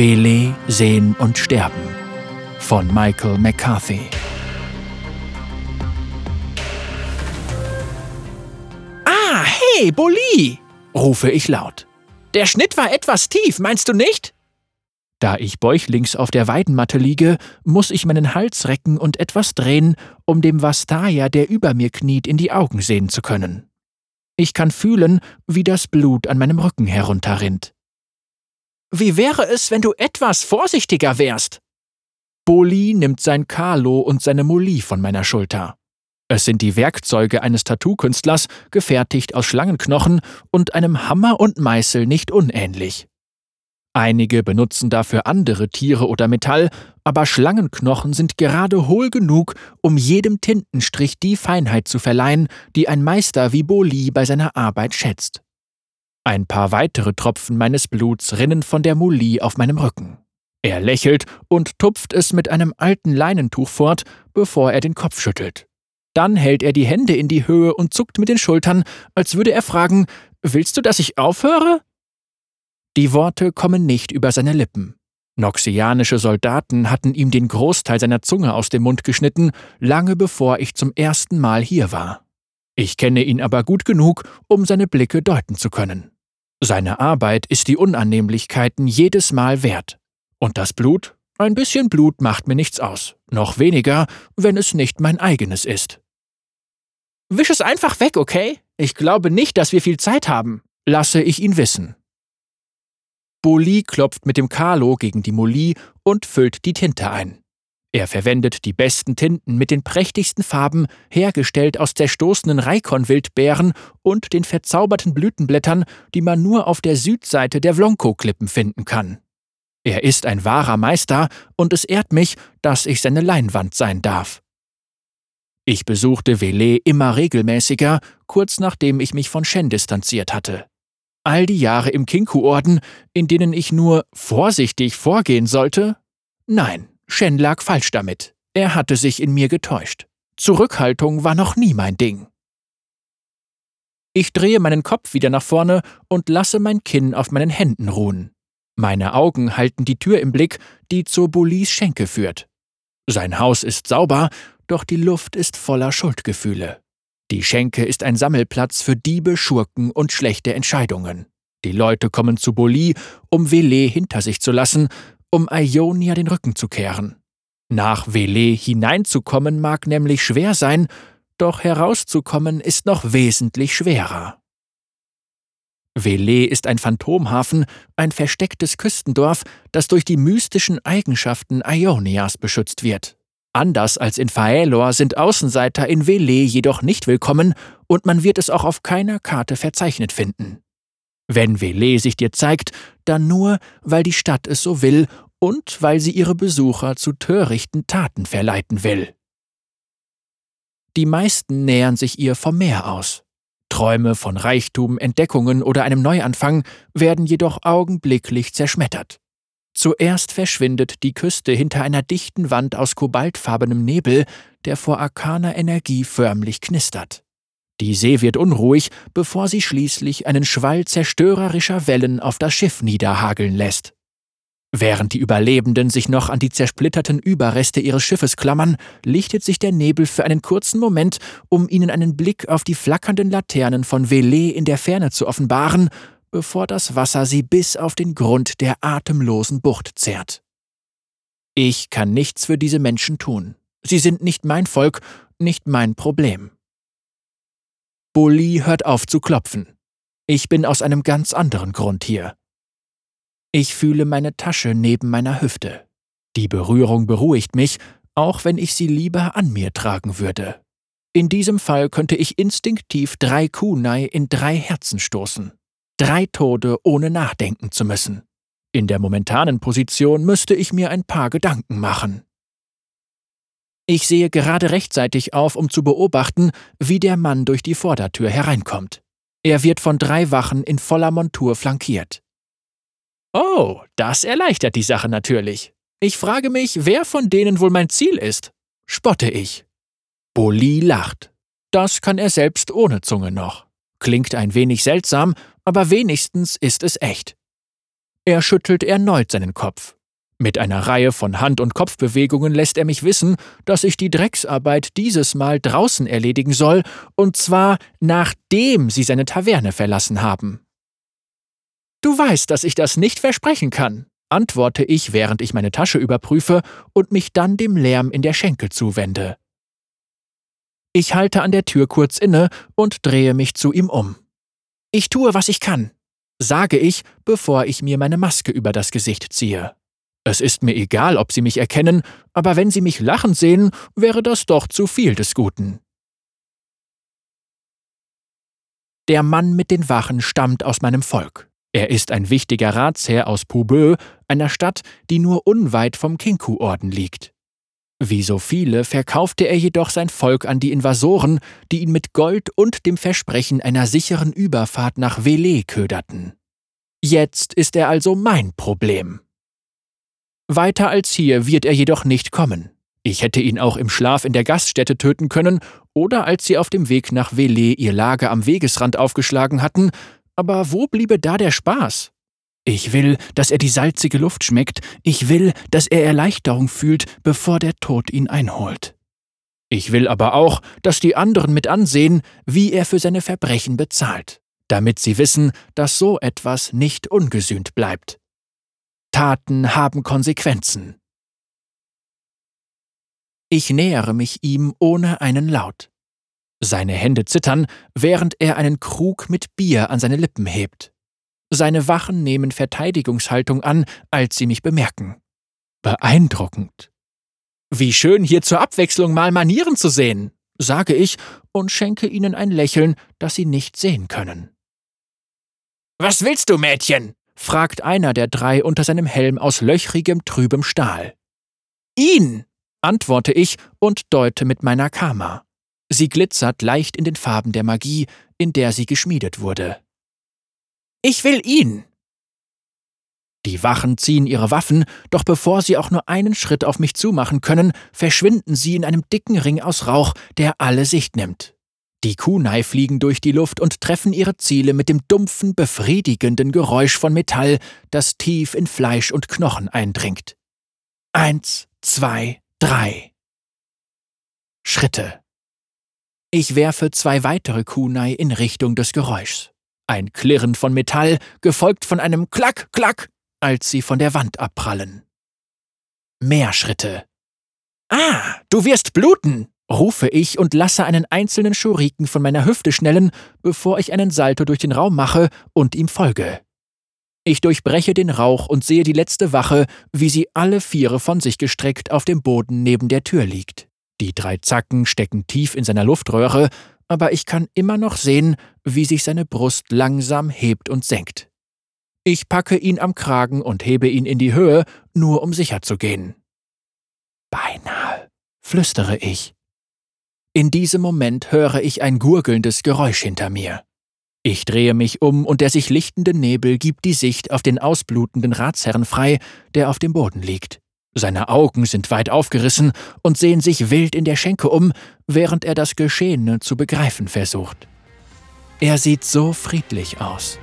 Wele, Sehen und Sterben von Michael McCarthy. Ah, hey, Bulli! rufe ich laut. Der Schnitt war etwas tief, meinst du nicht? Da ich bäuchlings auf der Weidenmatte liege, muss ich meinen Hals recken und etwas drehen, um dem Vastaya, der über mir kniet, in die Augen sehen zu können. Ich kann fühlen, wie das Blut an meinem Rücken herunterrinnt. Wie wäre es, wenn du etwas vorsichtiger wärst? Boli nimmt sein Kalo und seine Moli von meiner Schulter. Es sind die Werkzeuge eines Tattoo-Künstlers, gefertigt aus Schlangenknochen und einem Hammer und Meißel nicht unähnlich. Einige benutzen dafür andere Tiere oder Metall, aber Schlangenknochen sind gerade hohl genug, um jedem Tintenstrich die Feinheit zu verleihen, die ein Meister wie Boli bei seiner Arbeit schätzt. Ein paar weitere Tropfen meines Bluts rinnen von der Muli auf meinem Rücken. Er lächelt und tupft es mit einem alten Leinentuch fort, bevor er den Kopf schüttelt. Dann hält er die Hände in die Höhe und zuckt mit den Schultern, als würde er fragen Willst du, dass ich aufhöre? Die Worte kommen nicht über seine Lippen. Noxianische Soldaten hatten ihm den Großteil seiner Zunge aus dem Mund geschnitten, lange bevor ich zum ersten Mal hier war. Ich kenne ihn aber gut genug, um seine Blicke deuten zu können. Seine Arbeit ist die Unannehmlichkeiten jedes Mal wert. Und das Blut? Ein bisschen Blut macht mir nichts aus. Noch weniger, wenn es nicht mein eigenes ist. Wisch es einfach weg, okay? Ich glaube nicht, dass wir viel Zeit haben, lasse ich ihn wissen. Boli klopft mit dem Kalo gegen die Moli und füllt die Tinte ein. Er verwendet die besten Tinten mit den prächtigsten Farben, hergestellt aus zerstoßenen Reikon-Wildbeeren und den verzauberten Blütenblättern, die man nur auf der Südseite der Vlonko-Klippen finden kann. Er ist ein wahrer Meister und es ehrt mich, dass ich seine Leinwand sein darf. Ich besuchte Vele immer regelmäßiger, kurz nachdem ich mich von Shen distanziert hatte. All die Jahre im Kinku-Orden, in denen ich nur vorsichtig vorgehen sollte? Nein, Shen lag falsch damit. Er hatte sich in mir getäuscht. Zurückhaltung war noch nie mein Ding. Ich drehe meinen Kopf wieder nach vorne und lasse mein Kinn auf meinen Händen ruhen. Meine Augen halten die Tür im Blick, die zur Bolis Schenke führt. Sein Haus ist sauber, doch die Luft ist voller Schuldgefühle. Die Schenke ist ein Sammelplatz für Diebe, Schurken und schlechte Entscheidungen. Die Leute kommen zu Boli, um Vele hinter sich zu lassen, um Ionia den Rücken zu kehren. Nach Vele hineinzukommen mag nämlich schwer sein, doch herauszukommen ist noch wesentlich schwerer. Vele ist ein Phantomhafen, ein verstecktes Küstendorf, das durch die mystischen Eigenschaften Ionias beschützt wird. Anders als in Faelor sind Außenseiter in Vele jedoch nicht willkommen und man wird es auch auf keiner Karte verzeichnet finden. Wenn Vele sich dir zeigt, dann nur, weil die Stadt es so will und weil sie ihre Besucher zu törichten Taten verleiten will. Die meisten nähern sich ihr vom Meer aus. Träume von Reichtum, Entdeckungen oder einem Neuanfang werden jedoch augenblicklich zerschmettert. Zuerst verschwindet die Küste hinter einer dichten Wand aus kobaltfarbenem Nebel, der vor arkaner Energie förmlich knistert. Die See wird unruhig, bevor sie schließlich einen Schwall zerstörerischer Wellen auf das Schiff niederhageln lässt. Während die Überlebenden sich noch an die zersplitterten Überreste ihres Schiffes klammern, lichtet sich der Nebel für einen kurzen Moment, um ihnen einen Blick auf die flackernden Laternen von Velay in der Ferne zu offenbaren, bevor das Wasser sie bis auf den Grund der atemlosen Bucht zerrt. Ich kann nichts für diese Menschen tun. Sie sind nicht mein Volk, nicht mein Problem. Bulli hört auf zu klopfen. Ich bin aus einem ganz anderen Grund hier. Ich fühle meine Tasche neben meiner Hüfte. Die Berührung beruhigt mich, auch wenn ich sie lieber an mir tragen würde. In diesem Fall könnte ich instinktiv drei Kunai in drei Herzen stoßen. Drei Tode, ohne nachdenken zu müssen. In der momentanen Position müsste ich mir ein paar Gedanken machen. Ich sehe gerade rechtzeitig auf, um zu beobachten, wie der Mann durch die Vordertür hereinkommt. Er wird von drei Wachen in voller Montur flankiert. Oh, das erleichtert die Sache natürlich. Ich frage mich, wer von denen wohl mein Ziel ist, spotte ich. Bulli lacht. Das kann er selbst ohne Zunge noch. Klingt ein wenig seltsam, aber wenigstens ist es echt. Er schüttelt erneut seinen Kopf. Mit einer Reihe von Hand- und Kopfbewegungen lässt er mich wissen, dass ich die Drecksarbeit dieses Mal draußen erledigen soll, und zwar nachdem sie seine Taverne verlassen haben. Du weißt, dass ich das nicht versprechen kann, antworte ich, während ich meine Tasche überprüfe und mich dann dem Lärm in der Schenkel zuwende. Ich halte an der Tür kurz inne und drehe mich zu ihm um. Ich tue, was ich kann, sage ich, bevor ich mir meine Maske über das Gesicht ziehe. Es ist mir egal, ob Sie mich erkennen, aber wenn Sie mich lachen sehen, wäre das doch zu viel des Guten. Der Mann mit den Wachen stammt aus meinem Volk. Er ist ein wichtiger Ratsherr aus Pubö, einer Stadt, die nur unweit vom Kinku-Orden liegt. Wie so viele verkaufte er jedoch sein Volk an die Invasoren, die ihn mit Gold und dem Versprechen einer sicheren Überfahrt nach Velay köderten. Jetzt ist er also mein Problem. Weiter als hier wird er jedoch nicht kommen. Ich hätte ihn auch im Schlaf in der Gaststätte töten können oder als sie auf dem Weg nach Velay ihr Lager am Wegesrand aufgeschlagen hatten, aber wo bliebe da der Spaß? Ich will, dass er die salzige Luft schmeckt, ich will, dass er Erleichterung fühlt, bevor der Tod ihn einholt. Ich will aber auch, dass die anderen mit ansehen, wie er für seine Verbrechen bezahlt, damit sie wissen, dass so etwas nicht ungesühnt bleibt. Taten haben Konsequenzen. Ich nähere mich ihm ohne einen Laut. Seine Hände zittern, während er einen Krug mit Bier an seine Lippen hebt. Seine Wachen nehmen Verteidigungshaltung an, als sie mich bemerken. Beeindruckend. Wie schön hier zur Abwechslung mal Manieren zu sehen, sage ich und schenke ihnen ein Lächeln, das sie nicht sehen können. Was willst du, Mädchen? Fragt einer der drei unter seinem Helm aus löchrigem, trübem Stahl. Ihn, antworte ich und deute mit meiner Kama. Sie glitzert leicht in den Farben der Magie, in der sie geschmiedet wurde. Ich will ihn. Die Wachen ziehen ihre Waffen, doch bevor sie auch nur einen Schritt auf mich zumachen können, verschwinden sie in einem dicken Ring aus Rauch, der alle Sicht nimmt. Die Kunai fliegen durch die Luft und treffen ihre Ziele mit dem dumpfen, befriedigenden Geräusch von Metall, das tief in Fleisch und Knochen eindringt. Eins, zwei, drei. Schritte. Ich werfe zwei weitere Kunai in Richtung des Geräuschs. Ein Klirren von Metall, gefolgt von einem Klack, Klack, als sie von der Wand abprallen. Mehr Schritte. Ah, du wirst bluten, rufe ich und lasse einen einzelnen Schuriken von meiner Hüfte schnellen, bevor ich einen Salto durch den Raum mache und ihm folge. Ich durchbreche den Rauch und sehe die letzte Wache, wie sie alle Viere von sich gestreckt auf dem Boden neben der Tür liegt. Die drei Zacken stecken tief in seiner Luftröhre, aber ich kann immer noch sehen, wie sich seine Brust langsam hebt und senkt. Ich packe ihn am Kragen und hebe ihn in die Höhe, nur um sicher zu gehen. Beinahe, flüstere ich. In diesem Moment höre ich ein gurgelndes Geräusch hinter mir. Ich drehe mich um und der sich lichtende Nebel gibt die Sicht auf den ausblutenden Ratsherrn frei, der auf dem Boden liegt. Seine Augen sind weit aufgerissen und sehen sich wild in der Schenke um, während er das Geschehene zu begreifen versucht. Er sieht so friedlich aus.